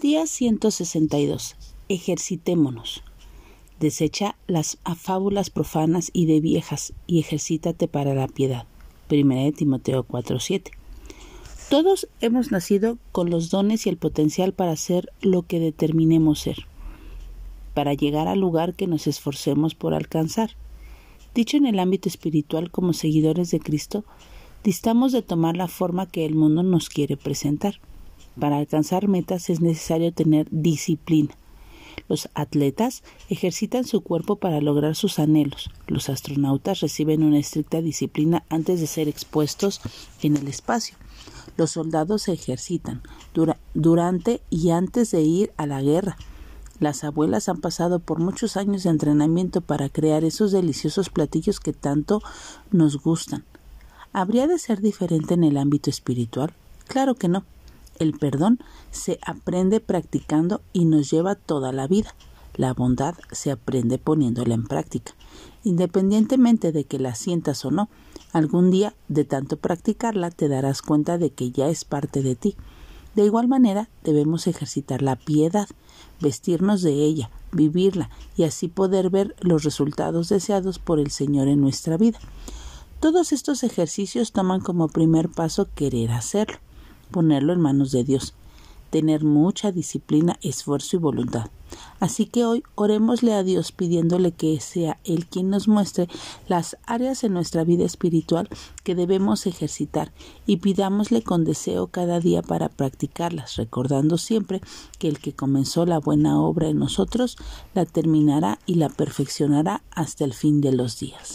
Día 162. Ejercitémonos. Desecha las fábulas profanas y de viejas y ejercítate para la piedad. Primera de Timoteo 4:7. Todos hemos nacido con los dones y el potencial para ser lo que determinemos ser, para llegar al lugar que nos esforcemos por alcanzar. Dicho en el ámbito espiritual como seguidores de Cristo, distamos de tomar la forma que el mundo nos quiere presentar. Para alcanzar metas es necesario tener disciplina. Los atletas ejercitan su cuerpo para lograr sus anhelos. Los astronautas reciben una estricta disciplina antes de ser expuestos en el espacio. Los soldados se ejercitan durante y antes de ir a la guerra. Las abuelas han pasado por muchos años de entrenamiento para crear esos deliciosos platillos que tanto nos gustan. ¿Habría de ser diferente en el ámbito espiritual? Claro que no. El perdón se aprende practicando y nos lleva toda la vida. La bondad se aprende poniéndola en práctica. Independientemente de que la sientas o no, algún día de tanto practicarla te darás cuenta de que ya es parte de ti. De igual manera, debemos ejercitar la piedad, vestirnos de ella, vivirla y así poder ver los resultados deseados por el Señor en nuestra vida. Todos estos ejercicios toman como primer paso querer hacerlo ponerlo en manos de Dios, tener mucha disciplina, esfuerzo y voluntad. Así que hoy orémosle a Dios pidiéndole que sea Él quien nos muestre las áreas en nuestra vida espiritual que debemos ejercitar y pidámosle con deseo cada día para practicarlas, recordando siempre que el que comenzó la buena obra en nosotros la terminará y la perfeccionará hasta el fin de los días.